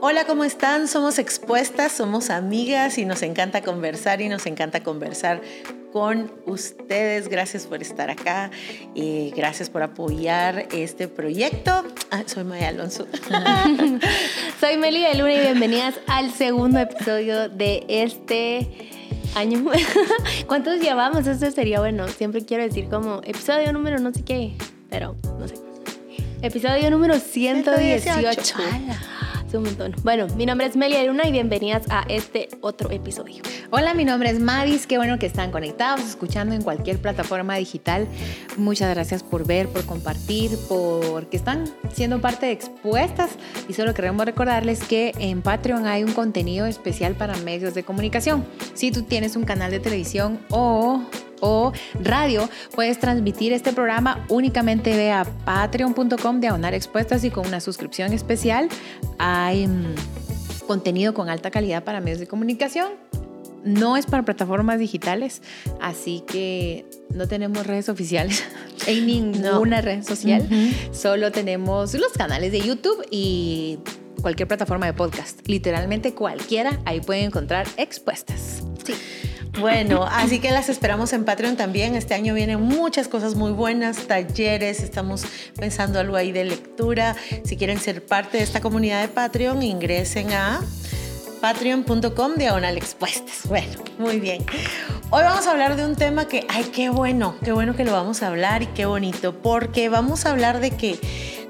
Hola, ¿cómo están? Somos expuestas, somos amigas y nos encanta conversar y nos encanta conversar con ustedes. Gracias por estar acá y gracias por apoyar este proyecto. Ah, soy Maya Alonso. soy Meli de Luna y bienvenidas al segundo episodio de este año. ¿Cuántos llevamos? Esto sería bueno. Siempre quiero decir como episodio número no sé qué, pero no sé. Episodio número 118. 118 un montón. Bueno, mi nombre es Melia Luna y bienvenidas a este otro episodio. Hola, mi nombre es Mavis. Qué bueno que están conectados, escuchando en cualquier plataforma digital. Muchas gracias por ver, por compartir, por que están siendo parte de Expuestas. Y solo queremos recordarles que en Patreon hay un contenido especial para medios de comunicación. Si tú tienes un canal de televisión o o radio, puedes transmitir este programa únicamente ve a patreon.com diagonal expuestas y con una suscripción especial hay mm, contenido con alta calidad para medios de comunicación. No es para plataformas digitales, así que no tenemos redes oficiales en ninguna red social. Solo tenemos los canales de YouTube y cualquier plataforma de podcast. Literalmente cualquiera, ahí pueden encontrar expuestas. Sí. Bueno, así que las esperamos en Patreon también. Este año vienen muchas cosas muy buenas, talleres, estamos pensando algo ahí de lectura. Si quieren ser parte de esta comunidad de Patreon, ingresen a patreon.com diagonal expuestas. Bueno, muy bien. Hoy vamos a hablar de un tema que, ay, qué bueno, qué bueno que lo vamos a hablar y qué bonito, porque vamos a hablar de que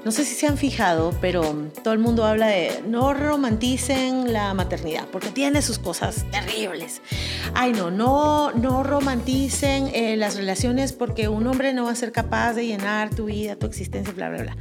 no sé si se han fijado, pero todo el mundo habla de no romanticen la maternidad porque tiene sus cosas terribles. Ay, no, no, no romanticen eh, las relaciones porque un hombre no va a ser capaz de llenar tu vida, tu existencia, bla, bla, bla.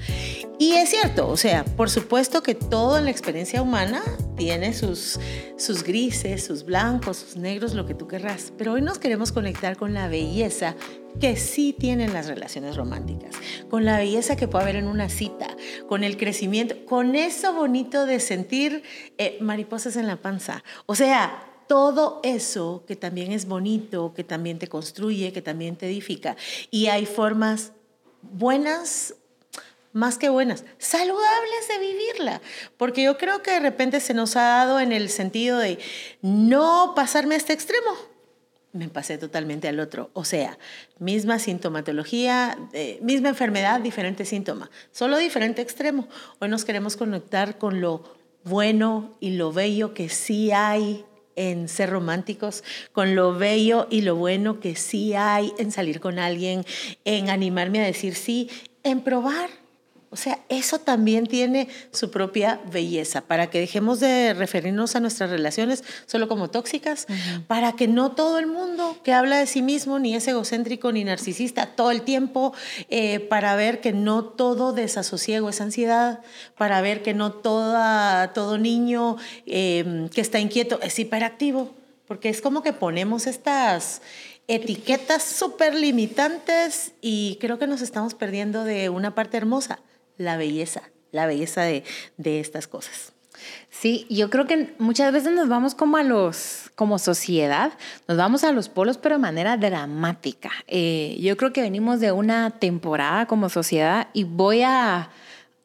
Y es cierto, o sea, por supuesto que todo en la experiencia humana tiene sus, sus grises, sus blancos, sus negros, lo que tú querrás. Pero hoy nos queremos conectar con la belleza que sí tienen las relaciones románticas, con la belleza que puede haber en una cita, con el crecimiento, con eso bonito de sentir eh, mariposas en la panza. O sea, todo eso que también es bonito, que también te construye, que también te edifica. Y hay formas buenas más que buenas, saludables de vivirla, porque yo creo que de repente se nos ha dado en el sentido de no pasarme a este extremo, me pasé totalmente al otro. O sea, misma sintomatología, eh, misma enfermedad, diferente síntoma, solo diferente extremo. Hoy nos queremos conectar con lo bueno y lo bello que sí hay en ser románticos, con lo bello y lo bueno que sí hay en salir con alguien, en animarme a decir sí, en probar o sea, eso también tiene su propia belleza, para que dejemos de referirnos a nuestras relaciones solo como tóxicas, para que no todo el mundo que habla de sí mismo ni es egocéntrico ni narcisista todo el tiempo, eh, para ver que no todo desasosiego es ansiedad, para ver que no toda, todo niño em, que está inquieto es hiperactivo, porque es como que ponemos estas etiquetas súper limitantes y creo que nos estamos perdiendo de una parte hermosa la belleza, la belleza de, estas cosas. Sí, yo creo que muchas veces nos vamos como a los, como sociedad, nos vamos a los polos, pero de manera dramática. Eh, yo creo que venimos de una temporada como sociedad y voy a,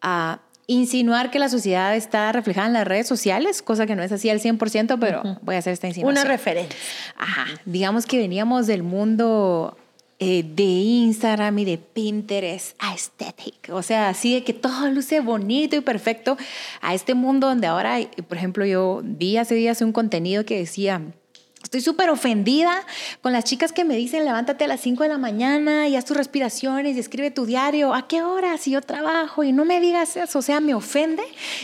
a, insinuar que la sociedad está reflejada en las redes sociales, cosa que no es así al 100%, pero voy a hacer esta insinuación. Una referencia. Ajá, digamos que veníamos del mundo eh, de Instagram y de Pinterest aesthetic. O sea, así de que todo luce bonito y perfecto a este mundo donde ahora, por ejemplo, yo vi hace días un contenido que decía, Estoy súper ofendida con las chicas que me dicen levántate a las 5 de la mañana y haz tus respiraciones y escribe tu diario. ¿A qué hora? Si yo trabajo y no me digas eso. O sea, me ofende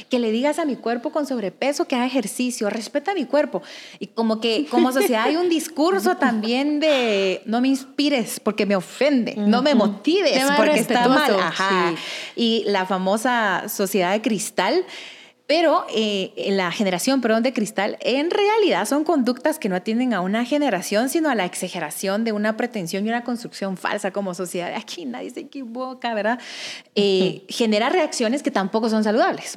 que le digas a mi cuerpo con sobrepeso que haga ejercicio. Respeta mi cuerpo. Y como que como sociedad hay un discurso también de no me inspires porque me ofende. No me motives porque está mal. Ajá. Y la famosa sociedad de cristal pero eh, la generación, perdón, de cristal, en realidad son conductas que no atienden a una generación, sino a la exageración de una pretensión y una construcción falsa como sociedad. Aquí nadie se equivoca, ¿verdad? Eh, genera reacciones que tampoco son saludables.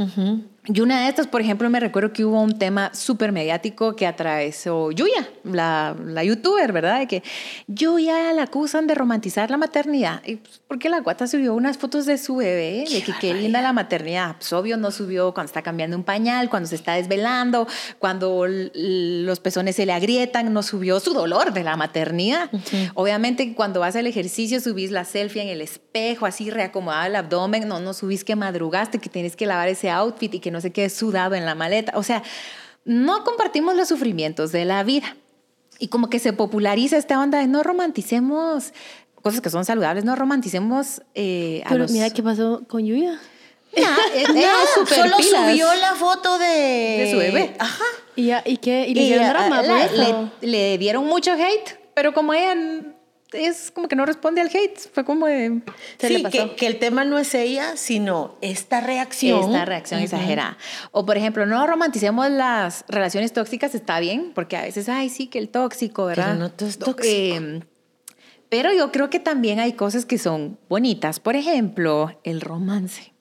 Y una de estas, por ejemplo, me recuerdo que hubo un tema súper mediático que atravesó Yuya, la, la youtuber, ¿verdad? De que Yuya la acusan de romantizar la maternidad. Y pues, porque la guata subió unas fotos de su bebé, de que qué linda la maternidad. Pues obvio no subió cuando está cambiando un pañal, cuando se está desvelando, cuando los pezones se le agrietan, no subió su dolor de la maternidad. Obviamente cuando vas al ejercicio subís la selfie en el espejo, así reacomodado el abdomen, no, no subís que madrugaste, que tienes que lavar ese outfit y que no se quede sudado en la maleta. O sea, no compartimos los sufrimientos de la vida. Y como que se populariza esta onda de no romanticemos cosas que son saludables, no romanticemos eh, a Pero los... mira qué pasó con Yuya. Nah, No, súper solo pilas. subió la foto de... De su bebé. Ajá. ¿Y, y qué? ¿Y le Y, drama la- eso? le, le dieron mucho hate, pero como ella es como que no responde al hate, fue como de... Se le sí, pasó. que, que el tema no es ella, sino esta reacción. Esta reacción exagerada. O, por ejemplo, no romanticemos las relaciones tóxicas, está bien, porque a veces, ay, sí, que el tóxico, ¿verdad? Pero no todo es tóxico. Eh, pero yo creo que también hay cosas que son bonitas. Por ejemplo, el romance.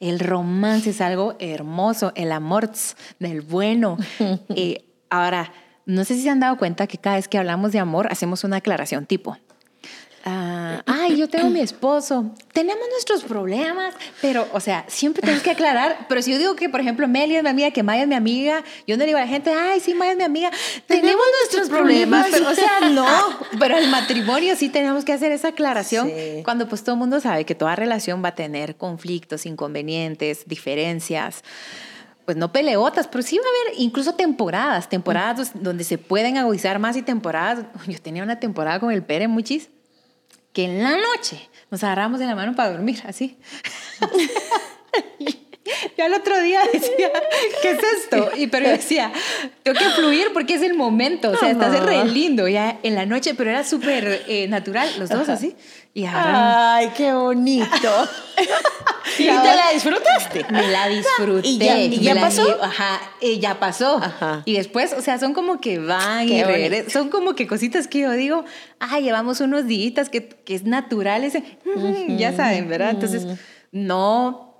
El romance es algo hermoso, el amor del bueno. Eh, ahora, no sé si se han dado cuenta que cada vez que hablamos de amor hacemos una aclaración tipo, ah, ay, yo tengo mi esposo, tenemos nuestros problemas, pero, o sea, siempre tenemos que aclarar, pero si yo digo que, por ejemplo, Meli es mi amiga, que Maya es mi amiga, yo no le digo a la gente, ay, sí, Maya es mi amiga, tenemos nuestros problemas, pero, o sea, no, pero el matrimonio sí tenemos que hacer esa aclaración Sí. cuando pues todo el mundo sabe que toda relación va a tener conflictos, inconvenientes, diferencias, pues no peleotas, pero sí va a haber incluso temporadas, temporadas donde se pueden agudizar más y temporadas. Yo tenía una temporada con el Pere Muchis que en la noche nos agarramos de la mano para dormir, así. Yo al otro día decía, ¿qué es esto? Y pero yo decía, tengo que fluir porque es el momento, o sea, está re lindo ya en la noche, pero era súper eh, natural, los dos así. Y agarramos. Ay, qué bonito. ¿Y te la disfrutaste? Me la disfruté. ¿Y ya- y ya pasó? Ajá, y ya pasó. Ajá. Y después, o sea, son como que van Qué y regresan. Son como que cositas que yo digo, ah, llevamos unos días que, que es natural ese, ya saben, ¿verdad? Entonces, no,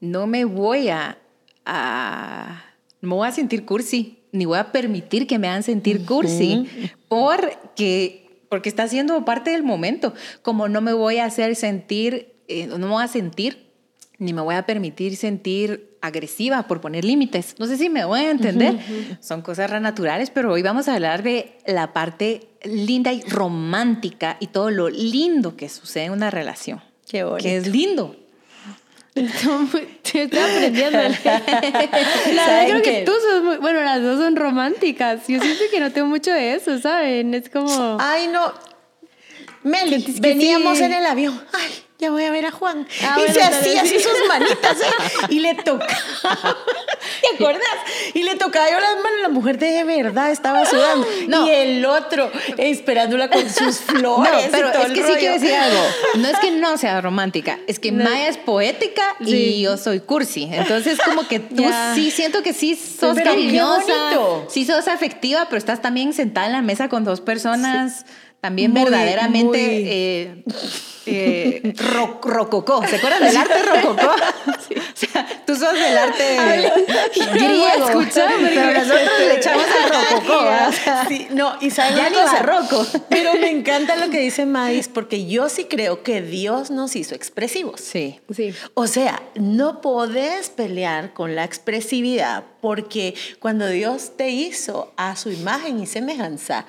no me voy a, a, no voy a sentir cursi, ni voy a permitir que me hagan sentir cursi, porque, porque está siendo parte del momento. Como no me voy a hacer sentir, eh, no me voy a sentir ni me voy a permitir sentir agresiva por poner límites. No sé si me voy a entender. Son cosas naturales, pero hoy vamos a hablar de la parte linda y romántica y todo lo lindo que sucede en una relación. Qué bonito. Que es lindo. Estoy aprendiendo. La verdad ¿Saben creo que tú sos muy... Bueno, las dos son románticas. Yo siento que no tengo mucho de eso, ¿saben? Es como... Ay, no. Meli, veníamos sí. en el avión. Ay, ya voy a ver a Juan. Ah, y se hacía así sí. sus manitas, ¿eh? Y le tocaba. ¿Te acuerdas? Y le tocaba yo las manos. La mujer de verdad estaba sudando. No. Y el otro esperándola con sus flores. No, y pero todo es el que sí rollo. quiero decir algo. No es que no sea romántica, es que Maya es poética y yo soy cursi. Entonces, como que tú Ya. sí siento que sí sos Pero cariñosa, sí sos afectiva, pero estás también sentada en la mesa con dos personas también Muy, verdaderamente muy. eh, eh, ro- rococó. ¿Se acuerdan del arte rococó? O sea, tú sos del arte griego. escuchar, porque- pero nosotros le echamos al rococó. ¿verdad? O sea, Sí, no, y saben Ya cosa? barroco. Pero me encanta lo que dice Madis, porque yo sí creo que Dios nos hizo expresivos. Sí. Sí. O sea, no podés pelear con la expresividad porque cuando Dios te hizo a su imagen y semejanza,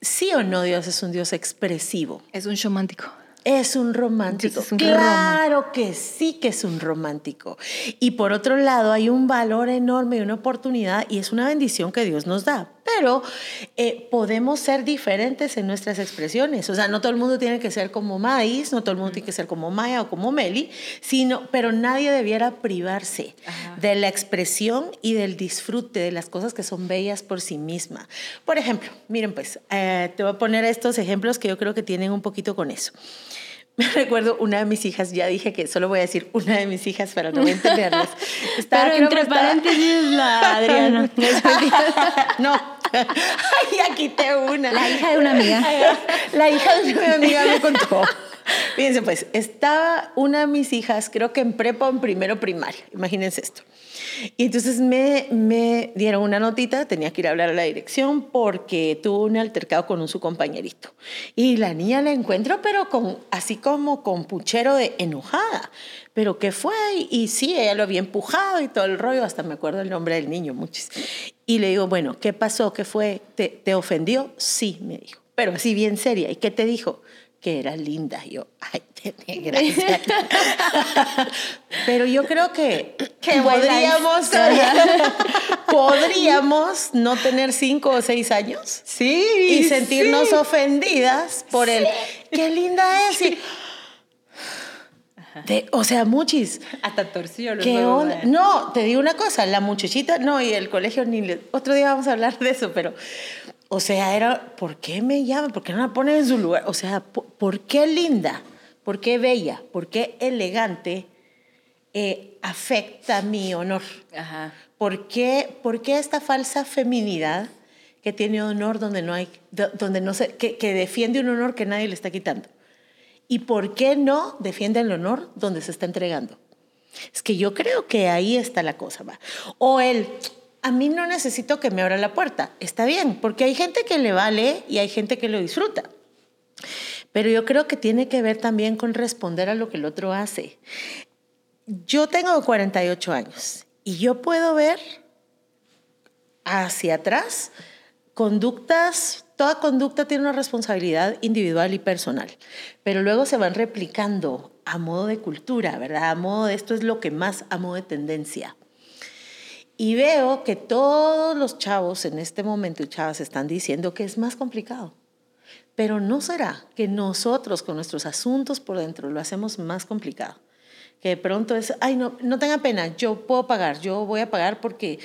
sí o no Dios es un Dios expresivo. Es un romántico. Es un romántico. Es un claro que sí que es un romántico. Y por otro lado, hay un valor enorme y una oportunidad y es una bendición que Dios nos da. Pero eh, podemos ser diferentes en nuestras expresiones. O sea, no todo el mundo tiene que ser como Maíz, no todo el mundo tiene que ser como Maya o como Meli, sino, pero nadie debiera privarse de la expresión y del disfrute de las cosas que son bellas por sí misma. Por ejemplo, miren pues, eh, te voy a poner estos ejemplos que yo creo que tienen un poquito con eso. Me recuerdo una de mis hijas, ya dije que solo voy a decir una de mis hijas para no entenderlas. Estaba- Pero entre estaba- paréntesis la Adriana. no, Ay, ya quité una. La hija de una amiga. La hija de una amiga me contó Fíjense, pues, estaba una de mis hijas, creo que en prepa o en primero primaria, imagínense esto. Y entonces me, me dieron una notita, tenía que ir a hablar a la dirección porque tuvo un altercado con un su compañerito. Y la niña la encuentro, pero con, así como con puchero de enojada. ¿Pero qué fue? Y sí, ella lo había empujado y todo el rollo, hasta me acuerdo el nombre del niño, muchis. Y le digo, bueno, ¿qué pasó? ¿Qué fue? ¿Te, te ofendió? Sí, me dijo. Pero así bien seria. ¿Y qué te dijo? que era linda. yo, ay, gracias. Pero yo creo que, que podríamos, podríamos no tener cinco o seis años. Sí. Y sentirnos ofendidas por el, qué linda es. O sea, muchis. Hasta torció los ¿Qué onda? No, te digo una cosa, la muchachita, no, y el colegio ni otro día vamos a hablar de eso, pero o sea, era, ¿por qué me llama? ¿Por qué no la ponen en su lugar? O sea, ¿por, qué linda? ¿Por qué bella? ¿Por qué elegante eh, afecta mi honor? Ajá. ¿Por, qué, ¿Por qué esta falsa feminidad que tiene honor donde no hay, donde no se, que, que defiende un honor que nadie le está quitando? ¿Y por qué no defiende el honor donde se está entregando? Es que yo creo que ahí está la cosa, ¿va? O el, a mí no necesito que me abra la puerta. Está bien, porque hay gente que le vale y hay gente que lo disfruta. Pero yo creo que tiene que ver también con responder a lo que el otro hace. Yo tengo 48 años y yo puedo ver hacia atrás conductas, toda conducta tiene una responsabilidad individual y personal, pero luego se van replicando a modo de cultura, ¿verdad? A modo de esto es lo que más, a modo de tendencia. Y veo que todos los chavos en este momento y chavas están diciendo que es más complicado. Pero no será que nosotros con nuestros asuntos por dentro lo hacemos más complicado. Que de pronto es, ay, no, no tenga pena, yo puedo pagar, yo voy a pagar porque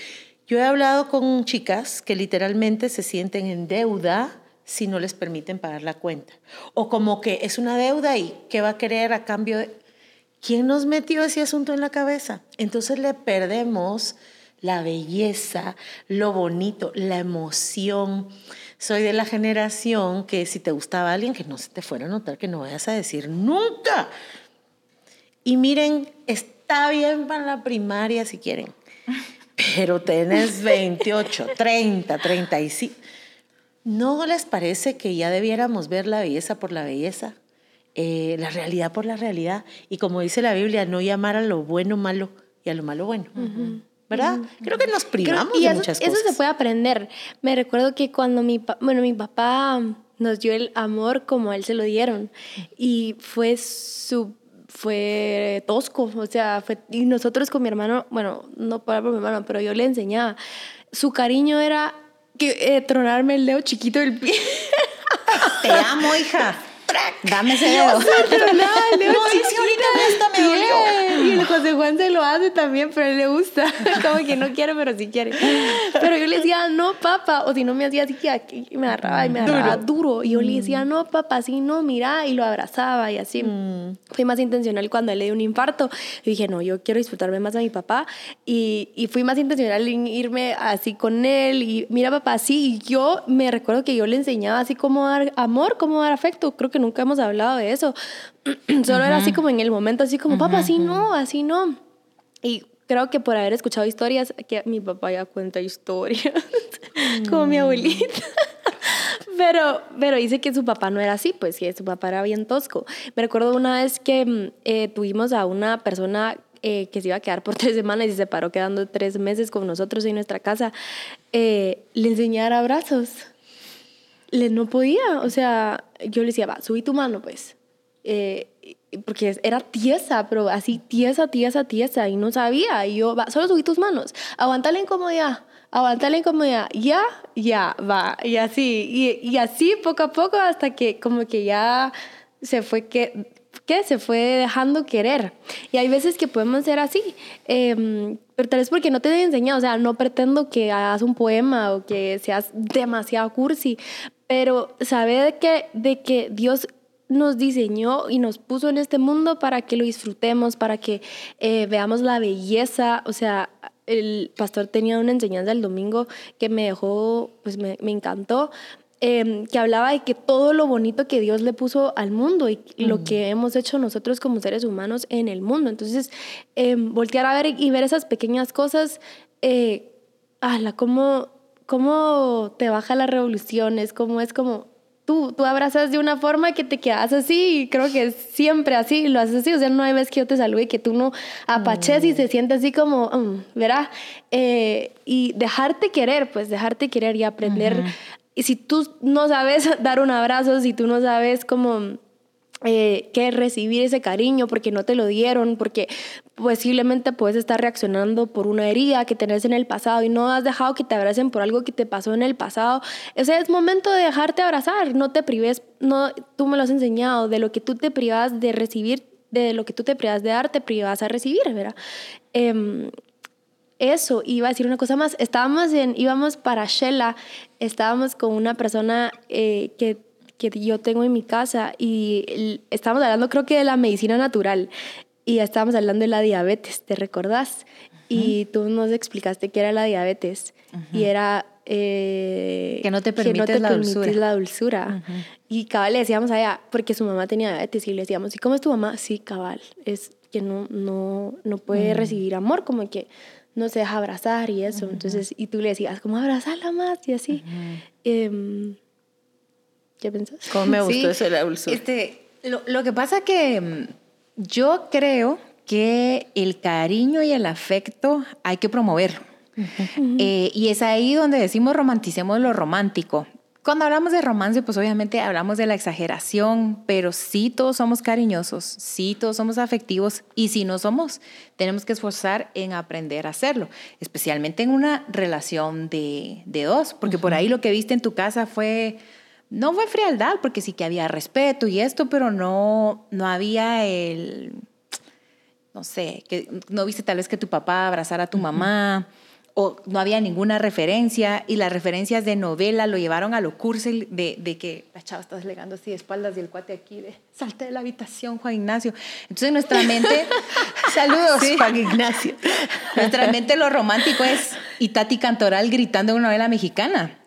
yo he hablado con chicas que literalmente se sienten en deuda si no les permiten pagar la cuenta. O como que es una deuda y que va a querer a cambio de... ¿Quién nos metió ese asunto en la cabeza? Entonces le perdemos la belleza, lo bonito, la emoción. Soy de la generación que si te gustaba alguien, que no se te fuera a notar, que no vayas a decir nunca. Y miren, está bien para la primaria si quieren, pero tenés 28, 30, 35. ¿No les parece que ya debiéramos ver la belleza por la belleza? Eh, la realidad por la realidad. Y como dice la Biblia, no llamar a lo bueno malo y a lo malo bueno. ¿verdad? Creo que nos privamos de muchas cosas. Eso se puede aprender. Me recuerdo que cuando mi, bueno, mi papá nos dio el amor como a él se lo dieron y fue su fue tosco, o sea, fue, y nosotros con mi hermano, bueno, no para por mi hermano, pero yo le enseñaba, su cariño era que, eh, tronarme el dedo chiquito del pie. Te amo, hija. Dame ese dedo. No, si ahorita esto me dolió. Y el José Juan se lo hace también, pero a él le gusta. Como que no quiere, pero sí quiere. Pero yo le decía, no, papá. O si no me hacía así, que me agarraba y me agarraba duro. Y yo le decía, no, papá, así no, mira. Y lo abrazaba y así. Mm. Fui más intencional cuando él le dio un infarto. Y dije, no, yo quiero disfrutarme más a mi papá. Y, y fui más intencional en irme así con él. Y mira, papá, así. Y yo me recuerdo que yo le enseñaba así cómo dar amor, cómo dar afecto. Creo que nunca hemos hablado de eso. Solo era así como en el momento, así como, papá, así no, así no. Y creo que por haber escuchado historias, que mi papá ya cuenta historias, como mi abuelita. pero, pero dice que su papá no era así, pues que su papá era bien tosco. Me recuerdo una vez que mm, eh, tuvimos a una persona eh, que se iba a quedar por tres semanas y se paró quedando tres meses con nosotros en nuestra casa, eh, le enseñar abrazos le no podía, o sea, yo le decía, va, subí tu mano, pues. Eh, porque era tiesa, pero así tiesa, tiesa, tiesa, y no sabía. Y yo, va, solo subí tus manos, aguanta la incomodidad, aguanta la incomodidad, ya, ya, va, y así, y, y así poco a poco hasta que como que ya se fue que ¿qué? Se fue dejando querer. Y hay veces que podemos ser así, eh, pero tal vez porque no te he enseñado, o sea, no pretendo que hagas un poema o que seas demasiado cursi, pero sabe de que, de que Dios nos diseñó y nos puso en este mundo para que lo disfrutemos, para que eh, veamos la belleza. O sea, el pastor tenía una enseñanza el domingo que me dejó, pues me, me encantó. em, que hablaba de que todo lo bonito que Dios le puso al mundo y lo que hemos hecho nosotros como seres humanos en el mundo. Entonces, em, voltear a ver y ver esas pequeñas cosas, eh, ala, cómo, cómo te baja las revoluciones, cómo es como, Tú, tú, abrazas de una forma que te quedas así y creo que siempre así lo haces así. O sea, no hay vez que yo te salude y que tú no apaches y se siente así como, um, ¿verdad? Eh, y dejarte querer, pues dejarte querer y aprender. Y si tú no sabes dar un abrazo, si tú no sabes cómo eh, que recibir ese cariño porque no te lo dieron, porque posiblemente puedes estar reaccionando por una herida que tenés en el pasado y no has dejado que te abracen por algo que te pasó en el pasado. O sea, es momento de dejarte abrazar, no te prives, no, tú me lo has enseñado, de lo que tú te privas de recibir, de lo que tú te privas de dar, te privas a recibir, ¿verdad? Eh, eso, iba a decir una cosa más, estábamos en, íbamos para Shela, estábamos con una persona eh, que que yo tengo en mi casa y estábamos hablando creo que de la medicina natural y estábamos hablando de la diabetes, ¿te recordás? Y tú nos explicaste qué era la diabetes y era... Eh, que no te permites, la, dulzura. la dulzura. Y cabal le decíamos allá, porque su mamá tenía diabetes y le decíamos, ¿y cómo es tu mamá? Sí, cabal, es que no, no, no puede recibir amor, como que no se deja abrazar y eso. Entonces, y tú le decías, ¿cómo abrazarla más? Y así. ¿Qué pensás? ¿Cómo me gustó eso de la dulzura? Este, lo, lo que pasa que mm, yo creo que el cariño y el afecto hay que promoverlo. Eh, y es ahí donde decimos romanticemos lo romántico. Cuando hablamos de romance, pues obviamente hablamos de la exageración, pero sí todos somos cariñosos, sí todos somos afectivos y si no somos, tenemos que esforzar en aprender a hacerlo, especialmente en una relación de, de dos, porque por ahí lo que viste en tu casa fue no fue frialdad, porque sí que había respeto y esto, pero no, no había el, no sé, que no viste tal vez que tu papá abrazara a tu mamá, o no había ninguna referencia, y las referencias de novela lo llevaron a lo cursi de, de que la chava está deslegando así de espaldas y el cuate aquí de salte de la habitación, Juan Ignacio. Entonces nuestra mente, saludos, Juan Ignacio. nuestra mente lo romántico es Itati Cantoral gritando en una novela mexicana.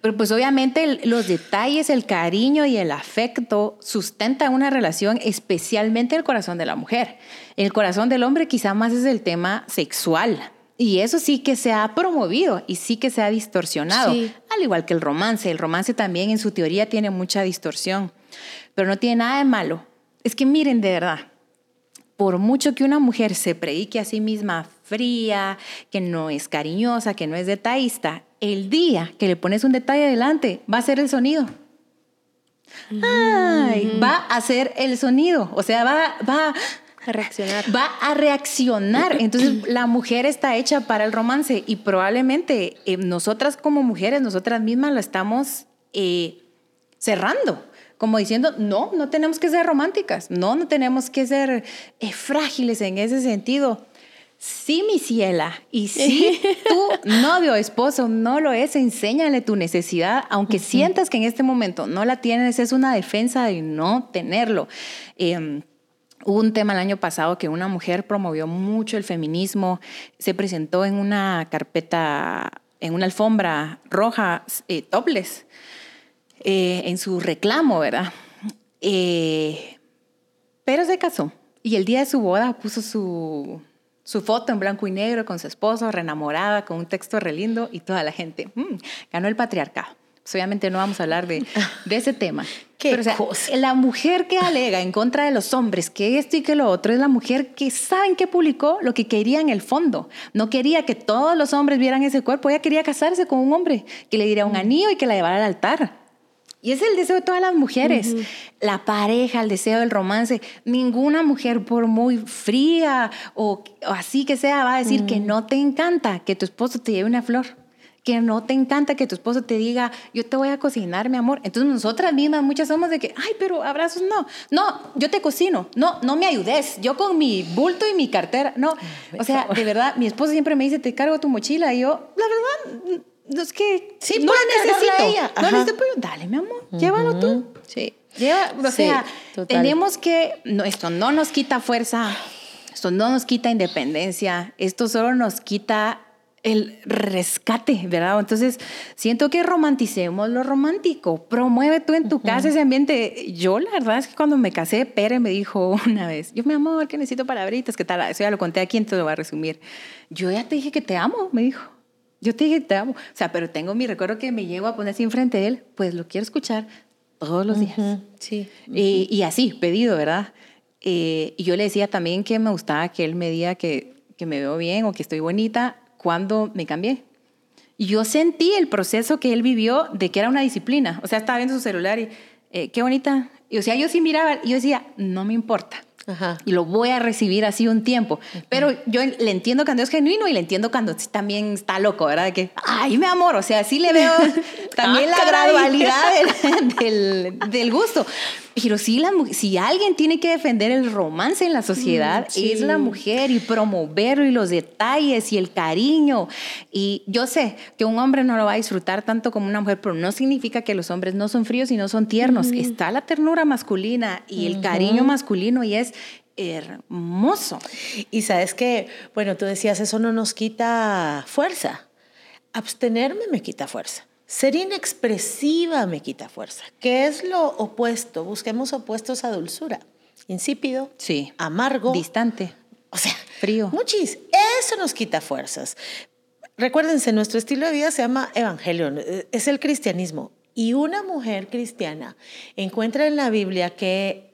Pero pues obviamente los detalles, el cariño y el afecto sustentan una relación, especialmente el corazón de la mujer. El corazón del hombre quizá más es el tema sexual. Y eso sí que se ha promovido y sí que se ha distorsionado, al igual que el romance. El romance también en su teoría tiene mucha distorsión, pero no tiene nada de malo. Es que miren de verdad, por mucho que una mujer se predique a sí misma fría, que no es cariñosa, que no es detallista, el día que le pones un detalle adelante, va a ser el sonido. Ay, va a ser el sonido. O sea, va, va a reaccionar. Va a reaccionar. Entonces, la mujer está hecha para el romance y probablemente eh, nosotras como mujeres, nosotras mismas lo estamos eh, cerrando como diciendo, no, no tenemos que ser románticas, no, no tenemos que ser eh, frágiles en ese sentido. Sí, mi ciela, y si tu novio esposo no lo es, enséñale tu necesidad, aunque sientas que en este momento no la tienes, es una defensa de no tenerlo. Em, hubo un tema el año pasado que una mujer promovió mucho el feminismo, se presentó en una carpeta, en una alfombra roja, eh, topless, eh, en su reclamo, ¿verdad? Eh, pero se casó y el día de su boda puso su, su foto en blanco y negro con su esposo, reenamorada, con un texto re lindo y toda la gente, mm, ganó el patriarcado. Pues obviamente no vamos a hablar de, de ese tema. ¿Qué Pero, la mujer que alega en contra de los hombres que esto y que lo otro es la mujer que saben que publicó lo que quería en el fondo. No quería que todos los hombres vieran ese cuerpo, ella quería casarse con un hombre que le diera un mm. anillo y que la llevara al altar. Y es el deseo de todas las mujeres. La pareja, el deseo del romance. Ninguna mujer, por muy fría o, así que sea, va a decir que no te encanta que tu esposo te lleve una flor. Que no te encanta que tu esposo te diga, yo te voy a cocinar, mi amor. Entonces nosotras mismas muchas somos de que, ay, pero abrazos no. No, yo te cocino. No, no me ayudes. Yo con mi bulto y mi cartera. No. O sea, de verdad, mi esposo siempre me dice, te cargo tu mochila. Y yo, la verdad, no es que sí, no la necesito. Ella. No necesito, dale, mi amor, llévalo tú. Sí. Lleva, o sea, tenemos que, no, esto no nos quita fuerza, esto no nos quita independencia, esto solo nos quita el rescate, ¿verdad? Entonces, siento que romanticemos lo romántico. Promueve tú en tu casa ese ambiente. Yo, la verdad es que cuando me casé, Pere me dijo una vez, yo, mi amor, que necesito palabritas, ¿qué tal? Eso ya lo conté aquí, entonces lo voy a resumir. Yo ya te dije que te amo, me dijo. Yo te dije te amo. O sea, pero tengo mi recuerdo que me llego a poner así enfrente de él, pues lo quiero escuchar todos los días. Sí. y, y, así, pedido, ¿verdad? Eh, y yo le decía también que me gustaba que él me diga que, que me veo bien o que estoy bonita cuando me cambié. Y yo sentí el proceso que él vivió de que era una disciplina. O sea, estaba viendo su celular y, eh, qué bonita. Y, o sea, yo sí miraba, y yo decía, no me importa. Y lo voy a recibir así un tiempo. Pero yo le entiendo cuando es genuino y le entiendo cuando también está loco, ¿verdad? De que, ay, mi amor, o sea, sí le veo también ah, la gradualidad del, del, gusto. Pero sí, la, si alguien tiene que defender el romance en la sociedad, mm, es la mujer y promoverlo y los detalles y el cariño. Y yo sé que un hombre no lo va a disfrutar tanto como una mujer, pero no significa que los hombres no son fríos y no son tiernos. Está la ternura masculina y el cariño masculino y es hermoso. Y sabes que, bueno, tú decías, eso no nos quita fuerza. Abstenerme me quita fuerza. Ser inexpresiva me quita fuerza. ¿Qué es lo opuesto? Busquemos opuestos a dulzura. Insípido, sí. amargo, distante, o sea, frío. Muchis. Eso nos quita fuerzas. Recuérdense, nuestro estilo de vida se llama evangelio, es el cristianismo. Y una mujer cristiana encuentra en la Biblia que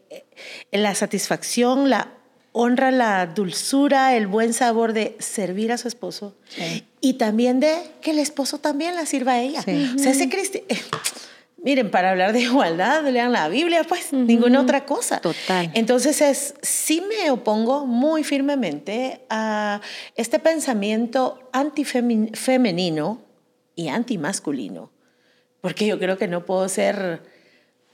la satisfacción, la honra la dulzura, el buen sabor de servir a su esposo y también de que el esposo también la sirva a ella. O sea, ese cristiano... Eh, miren, para hablar de igualdad, lean la Biblia, pues ninguna otra cosa. Total. Entonces, es, sí me opongo muy firmemente a este pensamiento antifemenino y antimasculino, porque yo creo que no puedo ser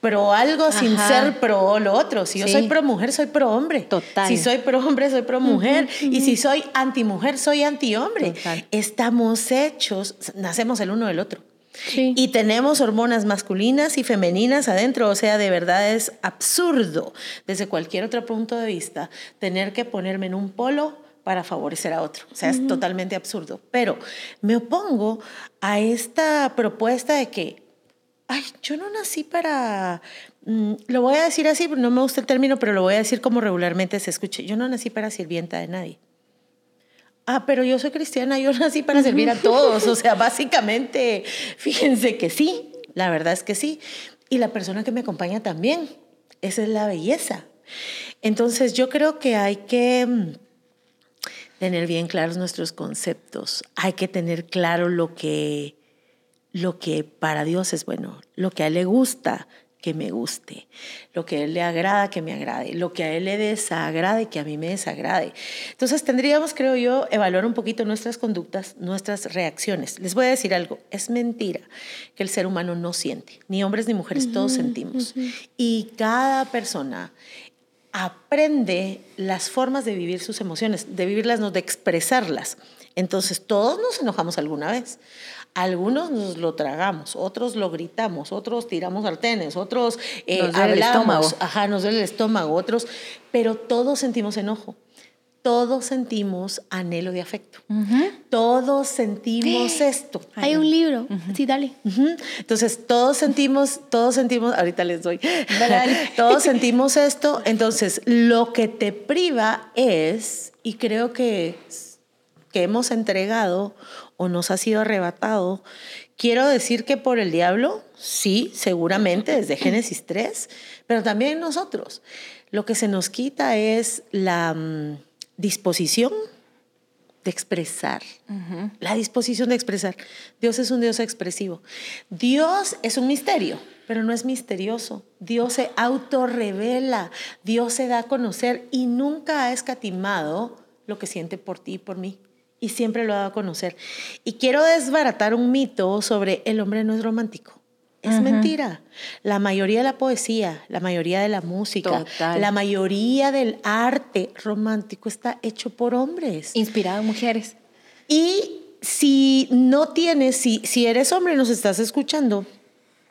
pro algo sin ser pro lo otro. Si yo soy pro mujer, soy pro hombre. Total. Si soy pro hombre, soy pro mujer. Y si soy anti mujer, soy anti hombre. Estamos hechos, nacemos el uno del otro. Sí. Y tenemos hormonas masculinas y femeninas adentro, o sea, de verdad es absurdo desde cualquier otro punto de vista tener que ponerme en un polo para favorecer a otro. O sea, es totalmente absurdo. Pero me opongo a esta propuesta de que ay, yo no nací para, mm, lo voy a decir así, no me gusta el término, pero lo voy a decir como regularmente se escuche, yo no nací para sirvienta de nadie. Ah, pero yo soy cristiana, yo nací para servir a todos. O sea, básicamente, fíjense que sí, la verdad es que sí. Y la persona que me acompaña también. Esa es la belleza. Entonces, yo creo que hay que mm, tener bien claros nuestros conceptos. Hay que tener claro lo que lo que para Dios es bueno, lo que a Él le gusta, que me guste, lo que a Él le agrada, que me agrade, lo que a Él le desagrade, que a mí me desagrade. Entonces tendríamos, creo yo, evaluar un poquito nuestras conductas, nuestras reacciones. Les voy a decir algo, es mentira que el ser humano no siente, ni hombres ni mujeres, todos sentimos. Y cada persona aprende las formas de vivir sus emociones, de vivirlas, no de expresarlas. Entonces todos nos enojamos alguna vez. Algunos nos lo tragamos, otros lo gritamos, otros tiramos sartenes, otros eh, nos duele el estómago. ajá, nos duele el estómago, otros, pero todos sentimos enojo. Todos sentimos anhelo de afecto. Todos sentimos esto. Hay un libro. Sí, dale. Entonces, todos sentimos, todos sentimos, ahorita les doy. todos sentimos esto. Entonces, lo que te priva es, y creo que, que hemos entregado o nos ha sido arrebatado. Quiero decir que por el diablo, sí, seguramente, desde Génesis 3, pero también nosotros. Lo que se nos quita es la mm, disposición de expresar, la disposición de expresar. Dios es un Dios expresivo. Dios es un misterio, pero no es misterioso. Dios se autorrevela, Dios se da a conocer y nunca ha escatimado lo que siente por ti y por mí y siempre lo ha dado a conocer. Y quiero desbaratar un mito sobre el hombre no es romántico. Es mentira. La mayoría de la poesía, la mayoría de la música, la mayoría del arte romántico está hecho por hombres. Inspirado en mujeres. Y si no tienes, si, si eres hombre y nos estás escuchando,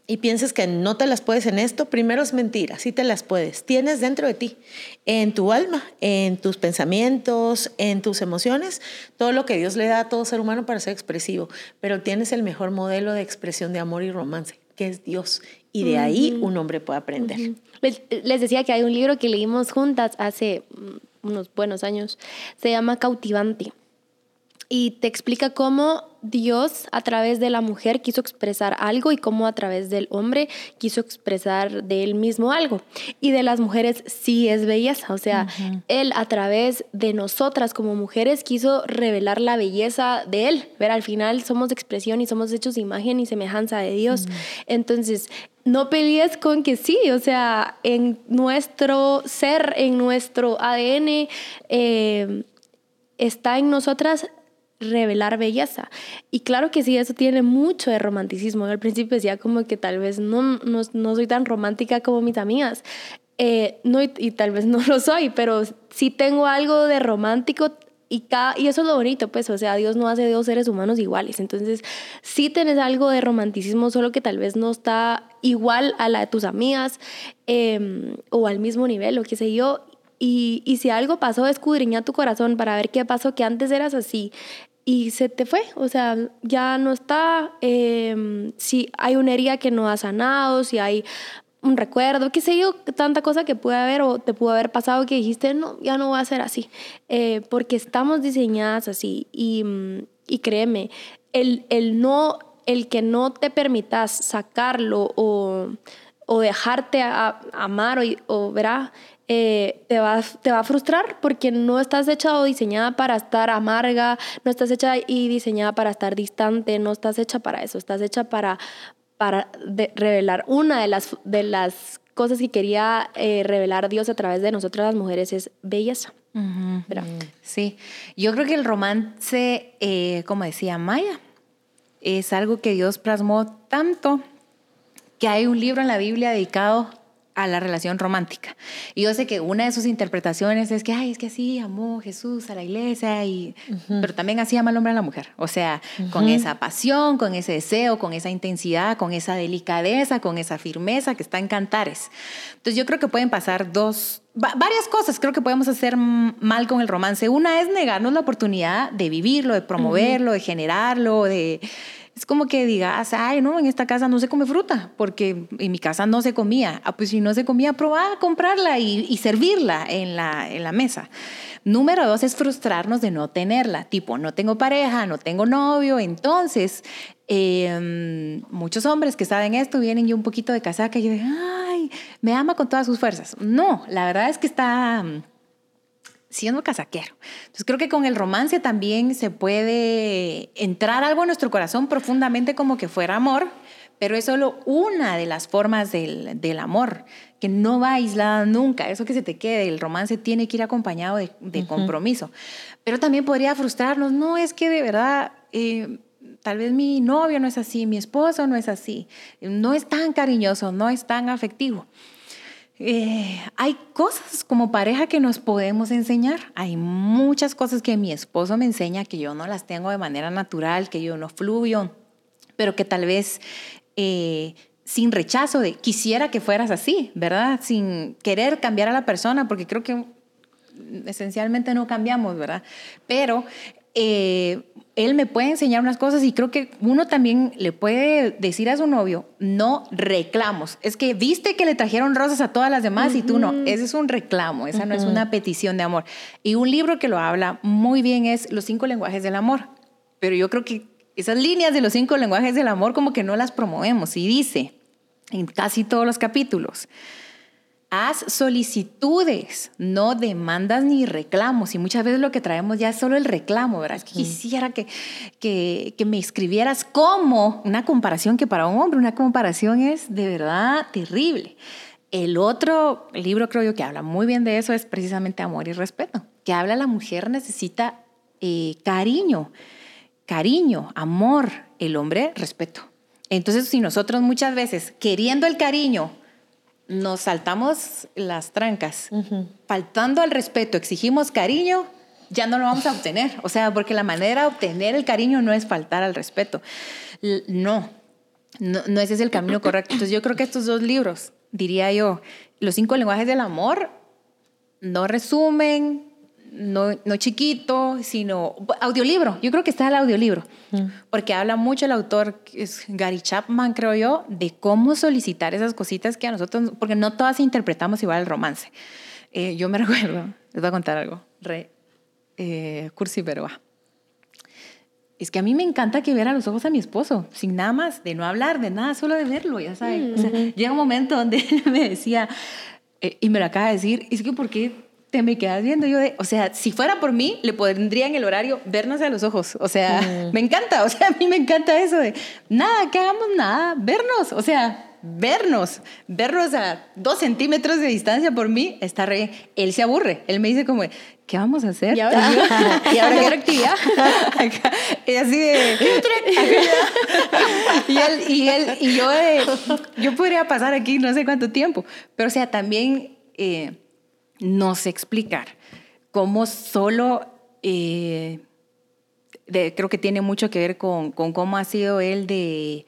y pienses que no te las puedes en esto, primero es mentira, sí te las puedes. Tienes dentro de ti, en tu alma, en tus pensamientos, en tus emociones, todo lo que Dios le da a todo ser humano para ser expresivo, pero tienes el mejor modelo de expresión de amor y romance, que es Dios. Y de ahí un hombre puede aprender. les, les decía que hay un libro que leímos juntas hace mm, unos buenos años, se llama Cautivante y te explica cómo Dios a través de la mujer quiso expresar algo y cómo a través del hombre quiso expresar de él mismo algo. Y de las mujeres sí es belleza, o sea, él a través de nosotras como mujeres quiso revelar la belleza de él. Ver, al final somos expresión y somos hechos de imagen y semejanza de Dios. Entonces, no pelees con que sí, o sea, en nuestro ser, en nuestro ADN, eh, está en nosotras revelar belleza. Y claro que sí, eso tiene mucho de romanticismo. Yo al principio decía como que tal vez no, no, no soy tan romántica como mis amigas. Eh, no, y, tal vez no lo soy, pero sí tengo algo de romántico y, cada, y eso es lo bonito, pues, o sea, Dios no hace dos seres humanos iguales. Entonces, sí tienes algo de romanticismo, solo que tal vez no está igual a la de tus amigas eh, o al mismo nivel o qué sé yo. Y, y, si algo pasó, escudriña tu corazón para ver qué pasó, que antes eras así y se te fue, o sea, ya no está, eh, si hay una herida que no ha sanado, si hay un recuerdo, qué sé yo, tanta cosa que puede haber o te pudo haber pasado que dijiste, no, ya no va a ser así, eh, porque estamos diseñadas así y, y créeme, el, el, no, el que no te permitas sacarlo o, o dejarte a, amar o, o verá, eh, te, va, te va a frustrar porque no estás hecha o diseñada para estar amarga, no estás hecha y diseñada para estar distante, no estás hecha para eso, estás hecha para, para revelar. Una de las, de las cosas que quería eh, revelar Dios a través de nosotras las mujeres es belleza. Sí, yo creo que el romance, eh, como decía Maya, es algo que Dios plasmó tanto que hay un libro en la Biblia dedicado a la relación romántica. Y yo sé que una de sus interpretaciones es que, ay, es que así amó Jesús a la iglesia, y, pero también así ama al hombre a la mujer. O sea, con esa pasión, con ese deseo, con esa intensidad, con esa delicadeza, con esa firmeza que está en Cantares. Entonces yo creo que pueden pasar dos, varias cosas creo que podemos hacer mal con el romance. Una es negarnos la oportunidad de vivirlo, de promoverlo, de generarlo, de es como que digas, ay, no, en esta casa no se come fruta, porque en mi casa no se comía. Ah, pues si no se comía, probá a comprarla y, servirla en la, en la mesa. Número dos es frustrarnos de no tenerla, tipo, no tengo pareja, no tengo novio, entonces em, muchos hombres que saben esto vienen y un poquito de casaca y dicen, ay, me ama con todas sus fuerzas. No, la verdad es que está siendo casaquero. Entonces creo que con el romance también se puede entrar algo en nuestro corazón profundamente como que fuera amor, pero es solo una de las formas del, del amor, que no va aislada nunca. Eso que se te quede, el romance tiene que ir acompañado de, de compromiso. Pero también podría frustrarnos, no es que de verdad... Eh, tal vez mi novio no es así, mi esposo no es así, no es tan cariñoso, no es tan afectivo. Eh, hay cosas como pareja que nos podemos enseñar. Hay muchas cosas que mi esposo me enseña que yo no las tengo de manera natural, que yo no fluyo, pero que tal vez eh, sin rechazo de quisiera que fueras así, ¿verdad? Sin querer cambiar a la persona, porque creo que esencialmente no cambiamos, ¿verdad? Pero eh, él me puede enseñar unas cosas y creo que uno también le puede decir a su novio, no reclamos. Es que viste que le trajeron rosas a todas las demás y tú no. Ese es un reclamo, esa no es una petición de amor. Y un libro que lo habla muy bien es Los cinco lenguajes del amor. Pero yo creo que esas líneas de los cinco lenguajes del amor como que no las promovemos. Y dice en casi todos los capítulos, Haz solicitudes, no demandas ni reclamos. Y muchas veces lo que traemos ya es solo el reclamo, ¿verdad? Es que quisiera que, que, que, me escribieras como una comparación que para un hombre una comparación es de verdad terrible. El otro libro creo yo que habla muy bien de eso es precisamente Amor y Respeto, que habla la mujer necesita eh, cariño, cariño, amor, el hombre respeto. Entonces si nosotros muchas veces queriendo el cariño nos saltamos las trancas, faltando al respeto, exigimos cariño, ya no lo vamos a obtener. O sea, porque la manera de obtener el cariño no es faltar al respeto. No. no, no ese es el camino correcto. Entonces yo creo que estos dos libros, diría yo, los cinco lenguajes del amor, no resumen, no, no chiquito, sino audiolibro. Yo creo que está el audiolibro, porque habla mucho el autor, es Gary Chapman, creo yo, de cómo solicitar esas cositas que a nosotros, porque no todas interpretamos igual el romance. Eh, yo me recuerdo, les voy a contar algo, re eh, cursi, pero. Es que a mí me encanta que viera los ojos a mi esposo, sin nada más, de no hablar, de nada, solo de verlo, ya saben. O sea, llega un momento donde él me decía, eh, y me lo acaba de decir, es que ¿por qué te me quedas viendo? Yo de, o sea, si fuera por mí, le pondría en el horario vernos a los ojos. O sea, me encanta, o sea, a mí me encanta eso de, nada, que hagamos nada, vernos, o sea, vernos, vernos a dos centímetros de distancia por mí, está re, él se aburre, él me dice como, ¿qué vamos a hacer? ¿Y ahora? ¿Y ahora qué otra actividad? y así de... y él, y él, y yo de, yo podría pasar aquí no sé cuánto tiempo, pero o sea, también eh, no sé explicar cómo solo... Eh, de, creo que tiene mucho que ver con, con cómo ha sido él de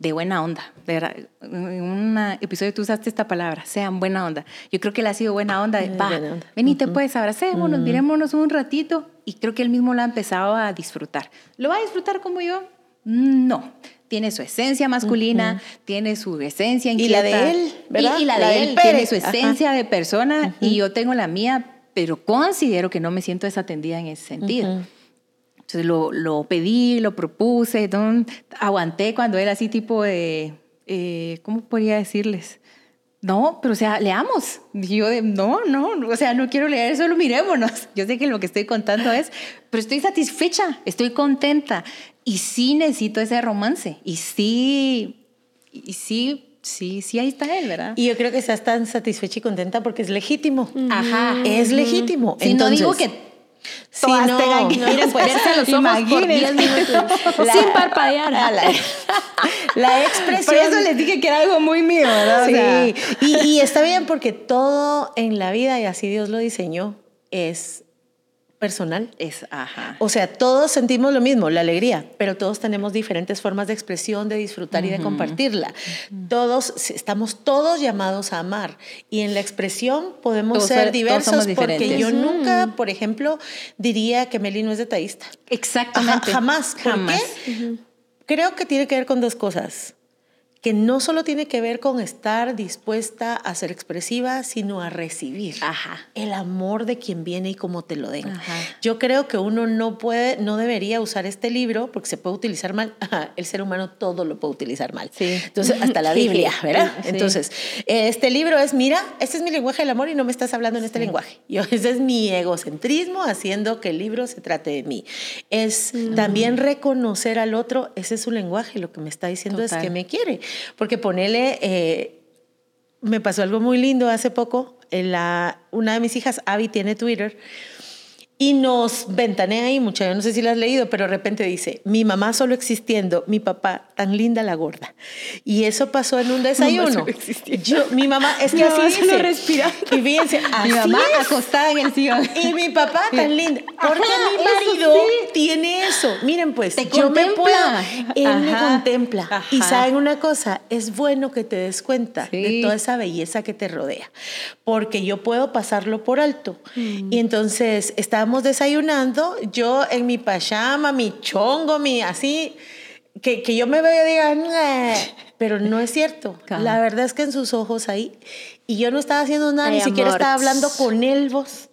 de buena onda. De verdad, en un episodio tú usaste esta palabra, sean buena onda. Yo creo que él ha sido buena onda. De, va, venite pues, abracémonos, mirémonos un ratito. Y creo que él mismo lo ha empezado a disfrutar. ¿Lo va a disfrutar como yo? No. Tiene su esencia masculina, tiene su esencia inquieta. Y la de él, ¿verdad? Y, la, de él tiene su esencia de persona y yo tengo la mía, pero considero que no me siento desatendida en ese sentido. Entonces lo, lo pedí, lo propuse, aguanté cuando era así tipo de, eh, ¿cómo podría decirles? No, pero o sea, leamos. yo de, no, no, o sea, no quiero leer, solo mirémonos. Yo sé que lo que estoy contando es, pero estoy satisfecha, estoy contenta y sí necesito ese romance y sí, y sí, sí, sí, ahí está él, ¿verdad? Y yo creo que estás tan satisfecha y contenta porque es legítimo. Ajá. Es legítimo. Si no digo que Sí, no, tengan que miren, pues, los ojos por 10 minutos sin parpadear. La, la, expresión. Por eso les dije que era algo muy mío, ¿verdad? Sí, y, y está bien porque todo en la vida, y así Dios lo diseñó, es personal. Es, ajá. O sea, todos sentimos lo mismo, la alegría, pero todos tenemos diferentes formas de expresión, de disfrutar y de compartirla. Todos, estamos todos llamados a amar y en la expresión podemos ser diversos porque yo nunca, por ejemplo, diría que Meli no es detallista. Exactamente. jamás. ¿Por jamás. qué? Creo que tiene que ver con dos cosas que no solo tiene que ver con estar dispuesta a ser expresiva, sino a recibir el amor de quien viene y cómo te lo den. Yo creo que uno no puede, no debería usar este libro porque se puede utilizar mal. El ser humano todo lo puede utilizar mal. Entonces, hasta la Biblia, ¿verdad? Entonces, este libro es, mira, este es mi lenguaje del amor y no me estás hablando en este lenguaje. Yo, ese es mi egocentrismo haciendo que el libro se trate de mí. Es también reconocer al otro, ese es su lenguaje, lo que me está diciendo es que me quiere. Porque ponele, eh, me pasó algo muy lindo hace poco. En la, una de mis hijas, Abby, tiene Twitter y nos ventanea ahí mucho, yo no sé si la has leído, pero de repente dice, mi mamá solo existiendo, mi papá tan linda la gorda. Y eso pasó en un desayuno. Yo, mi mamá, es que así dice. respira. Y fíjense, mi mamá acostada en el sillón. Y mi papá tan lindo. Porque mi marido tiene eso. Miren pues, yo me puedo, él me contempla. Y saben una cosa, es bueno que te des cuenta de toda esa belleza que te rodea. Porque yo puedo pasarlo por alto. Mm. Y entonces estábamos desayunando, yo en mi pachama, mi chongo, mi así, que, que yo me veo y diga, pero no es cierto. La verdad es que en sus ojos ahí, y yo no estaba haciendo nada, ni siquiera estaba hablando con él vos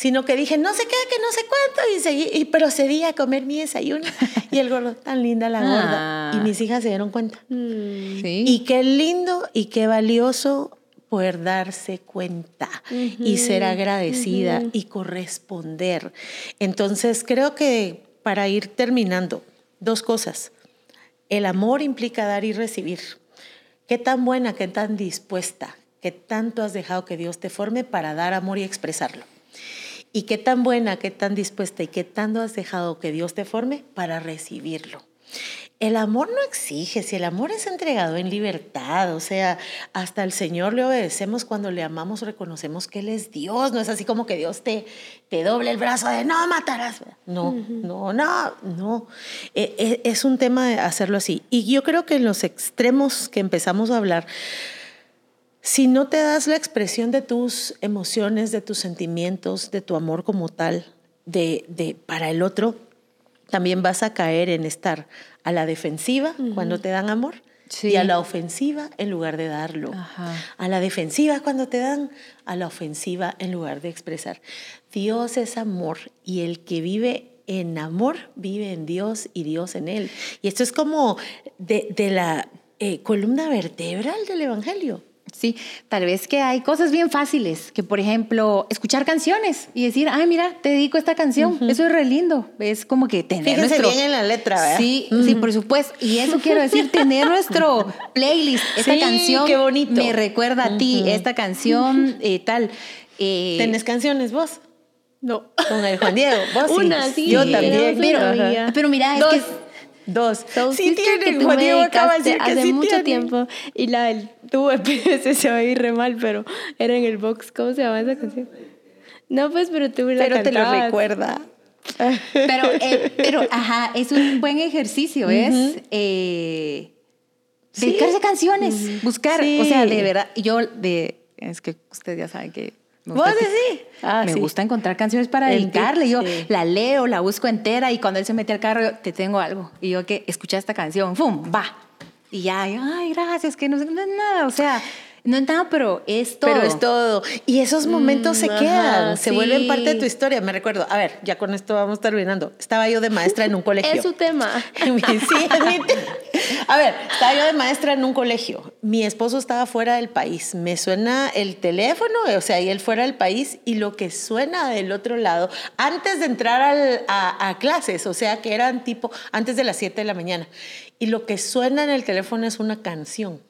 sino que dije, no sé qué, que no sé cuánto, y, seguí, y procedí a comer mi desayuno. Y el gordo, tan linda la gorda. Y ah. mis hijas se dieron cuenta. Mm. Y qué lindo y qué valioso poder darse cuenta y ser agradecida y corresponder. Entonces, creo que para ir terminando, dos cosas. El amor implica dar y recibir. ¿Qué tan buena, qué tan dispuesta, qué tanto has dejado que Dios te forme para dar amor y expresarlo? ¿Y qué tan buena, qué tan dispuesta y qué tanto has dejado que Dios te forme para recibirlo? El amor no exige, si el amor es entregado en libertad, o sea, hasta el Señor le obedecemos cuando le amamos, reconocemos que Él es Dios, no es así como que Dios te, te doble el brazo de no matarás. No, no, no, no. E, e, es un tema de hacerlo así. Y yo creo que en los extremos que empezamos a hablar, si no te das la expresión de tus emociones, de tus sentimientos, de tu amor como tal, de, de para el otro, también vas a caer en estar a la defensiva cuando te dan amor y a la ofensiva en lugar de darlo. A la defensiva cuando te dan, a la ofensiva en lugar de expresar. Dios es amor y el que vive en amor vive en Dios y Dios en él. Y esto es como de, la eh, columna vertebral del Evangelio. Sí, tal vez que hay cosas bien fáciles, que por ejemplo, escuchar canciones y decir, ay, mira, te dedico esta canción, eso es re lindo. Es como que tener Fíjense nuestro... bien en la letra, ¿verdad? Sí, sí, por supuesto. Y eso quiero decir, tener nuestro playlist. Esta Sí, canción qué bonito. me recuerda a ti, esta canción eh, tal. Eh, ¿Tenés canciones vos? No. Con el Juan Diego. Vos. Una, sí. Yo también. pero- mira, es Dos. que Dos. Soul Sí Sister que tienen. tú Juan me Diego acaba de decir que hace sí mucho tienen. tiempo y la del tuve PS se va a ir re mal, pero era en el box. ¿Cómo se llama esa canción? No, pues, pero tú la Pero te lo recuerda. Pero, eh, pero, ajá, es un buen ejercicio, es eh, Sí. dedicarse a canciones, buscar, Sí. o sea, de verdad, yo de, es que ustedes ya saben que me Vos decís. Ah, me sí. gusta encontrar canciones para El dedicarle, yo sí. la leo, la busco entera y cuando él se mete al carro, yo, te tengo algo, y yo que escucha esta canción, ¡fum! va, y ya, yo, ay, gracias, que no, sé- no es nada, o sea, no es nada, pero es todo. Pero es todo. Y esos momentos se Mm, ajá, quedan, se sí. vuelven parte de tu historia. Me recuerdo, a ver, ya con esto vamos terminando. Estaba yo de maestra en un colegio. Es su tema. Sí, es mi A ver, estaba yo de maestra en un colegio. Mi esposo estaba fuera del país. Me suena el teléfono, o sea, y él fuera del país, y lo que suena del otro lado, antes de entrar al- a, a clases, o sea, que eran tipo antes de las 7 de la mañana, y lo que suena en el teléfono es una canción.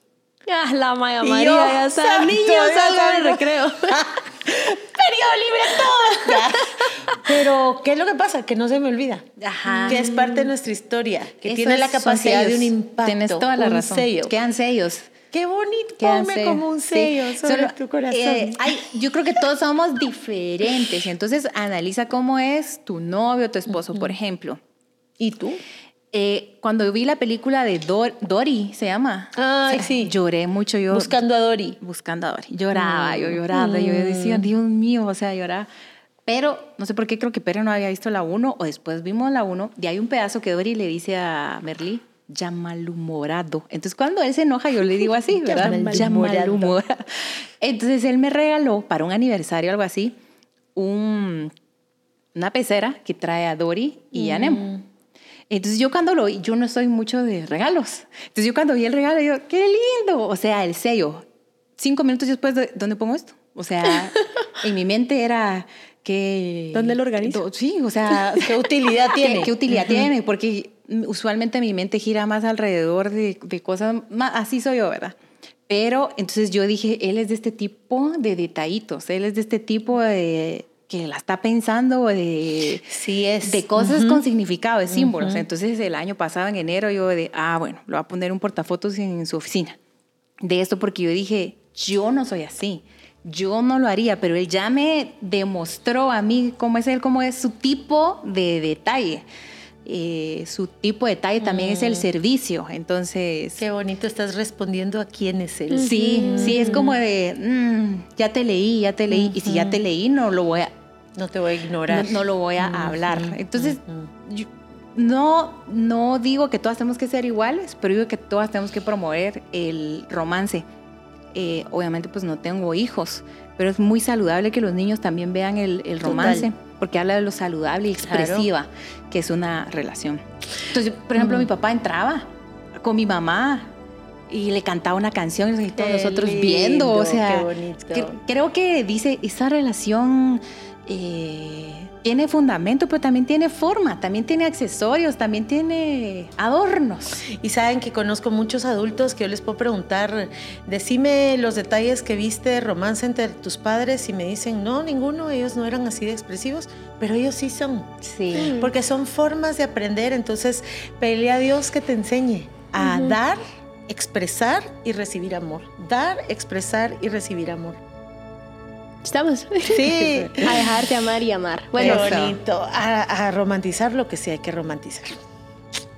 Ah, la Maya María, yo, ya está. santo, Niños, salgan salgo. recreo. ¡Periodo libre todo! Pero, ¿qué es lo que pasa? Que no se me olvida. Ajá. Que es parte de nuestra historia, que tiene la capacidad de un impacto. Tienes toda la un razón. sello. Quedan sellos. Qué bonito, Quedan ponme como un Sí. sello sobre Solo, tu corazón. eh, hay- yo creo que todos somos diferentes. Entonces, analiza cómo es tu novio, tu esposo, por ejemplo. ¿Y tú? Eh, cuando vi la película de Dor- Dory, se llama. Ay, O sea, sí. Lloré mucho yo. Buscando a Dory. Buscando a Dory. Lloraba, Mm. yo lloraba. Yo decía, Dios mío, o sea, lloraba. Pero no sé por qué creo que Pere no había visto la 1 o después vimos la 1 y hay un pedazo que Dory le dice a Merlí, ya malhumorado. Entonces cuando él se enoja yo le digo así, Ya ¿verdad? malhumorado. malhumorado. Entonces él me regaló para un aniversario algo así un, una pecera que trae a Dory y a Mm. Nemo. Entonces yo cuando lo vi, yo no soy mucho de regalos. Entonces yo cuando vi el regalo, yo, qué lindo. O sea, el sello. Cinco minutos después, de, ¿dónde pongo esto? O sea, en mi mente era que... ¿Dónde lo organizo? Sí, o sea... ¿Qué utilidad ¿Qué- tiene? ¿Qué, utilidad tiene? Porque usualmente mi mente gira más alrededor de, de cosas, más, así soy yo, ¿verdad? Pero entonces yo dije, él es de este tipo de detallitos, él es de este tipo de que la está pensando de, Sí es. de cosas con significado, de símbolos. Entonces el año pasado, en enero, yo de, ah, bueno, lo va a poner un portafotos en su oficina. De esto porque yo dije, yo no soy así. Yo no lo haría, pero él ya me demostró a mí cómo es él, cómo es su tipo de detalle. Eh, su tipo de detalle también es el servicio. Entonces, Qué bonito estás respondiendo a quién es él. sí, sí, es como de, mm, ya te leí, ya te leí. Y si ya te leí, no lo voy a, No te voy a ignorar. no, no lo voy a hablar. Entonces, yo- no, no digo que todas tenemos que ser iguales, pero digo que todas tenemos que promover el romance. Eh, obviamente, pues no tengo hijos, pero es muy saludable que los niños también vean el, el romance, porque habla de lo saludable y Claro. expresiva que es una relación. Entonces, por ejemplo, mi papá entraba con mi mamá y le cantaba una canción y todos Qué nosotros viendo, o sea, qué bonito. cre- creo que dice esa relación eh, tiene fundamento, pero también tiene forma, también tiene accesorios, también tiene adornos. Y saben que conozco muchos adultos que yo les puedo preguntar, decime los detalles que viste romance entre tus padres y me dicen, no, ninguno, ellos no eran así de expresivos, pero ellos sí son. Sí. Porque son formas de aprender, entonces pelea a Dios que te enseñe a dar, expresar y recibir amor. Dar, expresar y recibir amor. Estamos. Sí. A dejarte amar y amar. Bueno, Eso. bonito. A, a romantizar lo que sí hay que romantizar.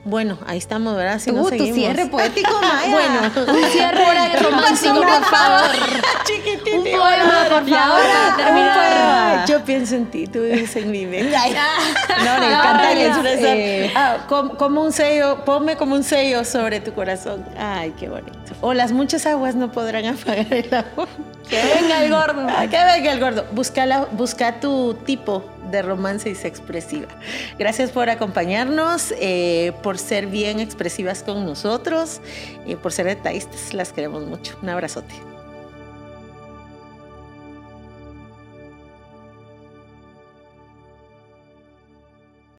Bueno, ahí estamos, ¿verdad? Si Tú, no tu seguimos. cierre poético, Maya. Bueno, un cierre romántico, por favor. chiquitito. Un poema, por favor, para terminar. Ay, Yo pienso en ti, tú vives en mi mente. Ay, No, le no, encanta una- Eh, ah, como, como un sello, ponme como un sello sobre tu corazón. Ay, qué bonito. O las muchas aguas no podrán apagar el amor. Que venga el gordo. Que venga el gordo. Busca, la- busca tu tipo de romance y sé expresiva. Gracias por acompañarnos, eh, por ser bien expresivas con nosotros y por ser detallistas. Las queremos mucho. Un abrazote.